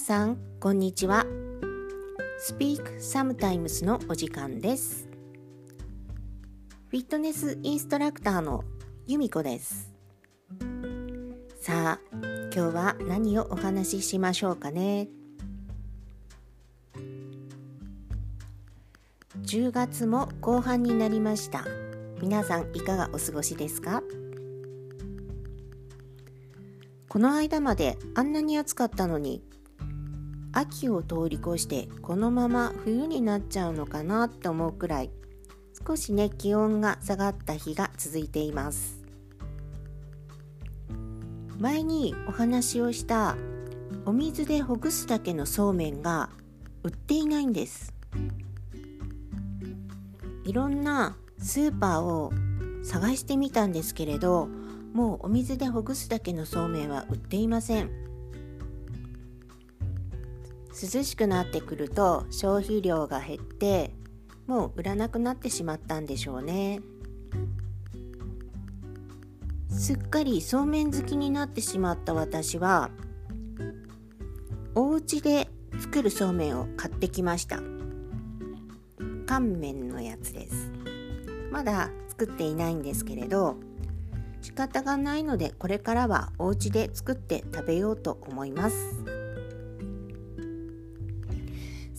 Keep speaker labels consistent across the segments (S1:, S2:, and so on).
S1: 皆さんこんにちは。Speak Sometimes のお時間です。フィットネスインストラクターの由美子です。さあ今日は何をお話ししましょうかね。10月も後半になりました。皆さんいかがお過ごしですか？この間まであんなに暑かったのに秋を通り越してこのまま冬になっちゃうのかなって思うくらい少しね気温が下がった日が続いています。前にお話をしたお水でほぐすだけのそうめんが売っていないんです。いろんなスーパーを探してみたんですけれどもうお水でほぐすだけのそうめんは売っていません。涼しくなってくると消費量が減ってもう売らなくなってしまったんでしょうね。すっかりそうめん好きになってしまった私はお家で作るそうめんを買ってきました。乾麺のやつです。まだ作っていないんですけれど仕方がないのでこれからはお家で作って食べようと思います。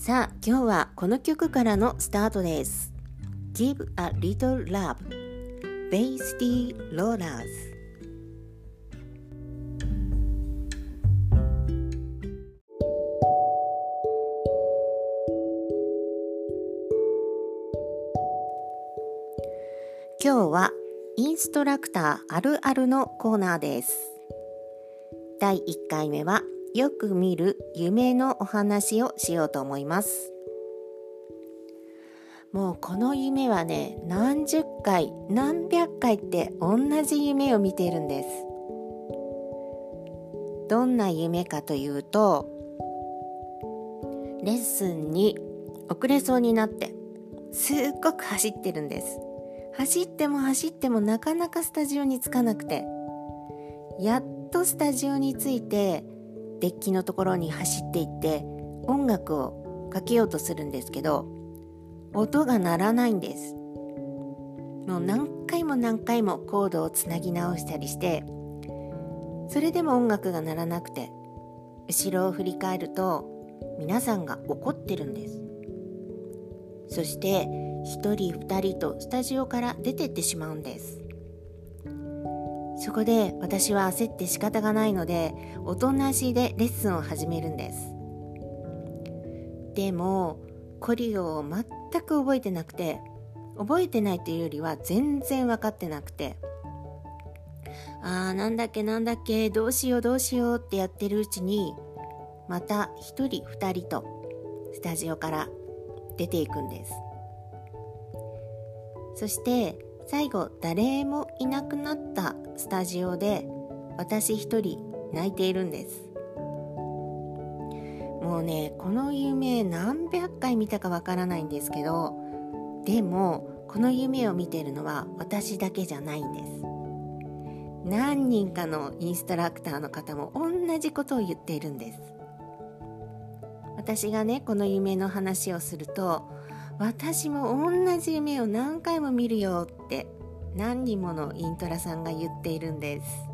S1: さあ今日はこの曲からのスタートです。Give a Little Love. Basty Rollers 今日はインストラクターあるあるのコーナーです。第1回目はよく見る夢のお話をしようと思います。もうこの夢はね何十回何百回って同じ夢を見ているんです。どんな夢かというとレッスンに遅れそうになってすっごく走ってるんです。走っても走ってもなかなかスタジオに着かなくてやっとスタジオに着いてデッキのところに走っていって音楽をかけようとするんですけど音が鳴らないんです。もう何回も何回もコードをつなぎ直したりしてそれでも音楽が鳴らなくて後ろを振り返ると皆さんが怒ってるんです。そして1人2人とスタジオから出てってしまうんです。そこで私は焦って仕方がないのでおとなしでレッスンを始めるんです。でもコリオを全く覚えてなくて覚えてないというよりは全然分かってなくて。あーなんだっけなんだっけどうしようどうしようってやってるうちにまた1人2人とスタジオから出ていくんです。そして最後誰もいなくなったスタジオで私一人泣いているんです。もうねこの夢何百回見たかわからないんですけどでもこの夢を見てるのは私だけじゃないんです。何人かのインストラクターの方も同じことを言っているんです。私がねこの夢の話をすると私も同じ夢を何回も見るよって何人ものイントラさんが言っているんです。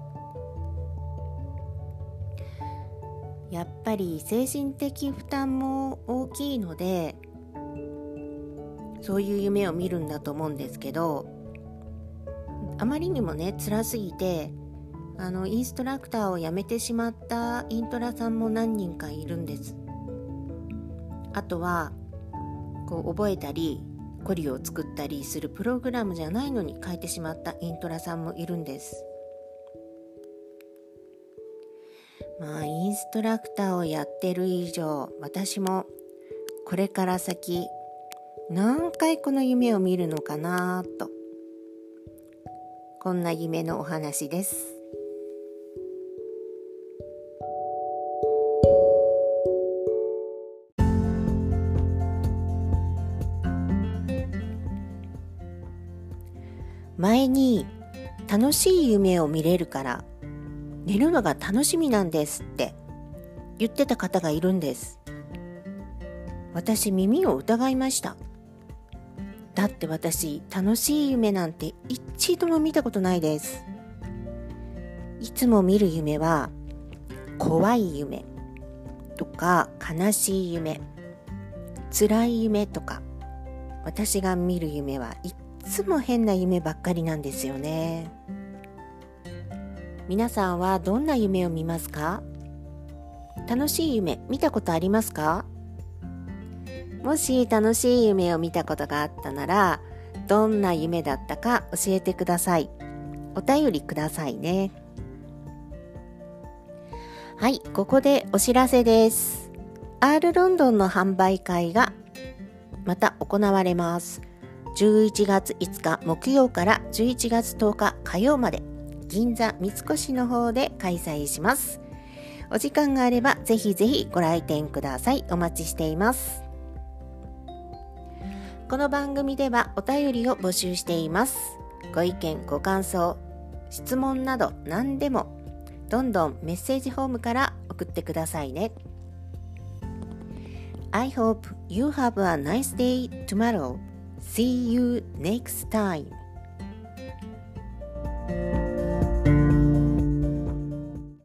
S1: やっぱり精神的負担も大きいのでそういう夢を見るんだと思うんですけどあまりにもね辛すぎてあのインストラクターを辞めてしまったイントラさんも何人かいるんです。あとはこう覚えたりコリを作ったりするプログラムじゃないのに書いてしまったイントラさんもいるんです。まあインストラクターをやってる以上私もこれから先何回この夢を見るのかなと。こんな夢のお話です。前に楽しい夢を見れるから寝るのが楽しみなんですって言ってた方がいるんです。私耳を疑いました。だって私楽しい夢なんて一度も見たことないです。いつも見る夢は怖い夢とか悲しい夢辛い夢とか私が見る夢はいっつも変な夢ばっかりなんですよね。皆さんはどんな夢を見ますか？楽しい夢見たことありますか？もし楽しい夢を見たことがあったならどんな夢だったか教えてください。お便りくださいね。はいここでお知らせです。R ロンドンの販売会がまた行われます。11月5日木曜から11月10日火曜まで銀座三越の方で開催しますお時間があればぜひぜひご来店くださいお待ちしていますこの番組ではお便りを募集しています。ご意見、ご感想、質問など何でもどんどんメッセージフォームから送ってくださいね。I hope you have a nice day tomorrow. See you next time.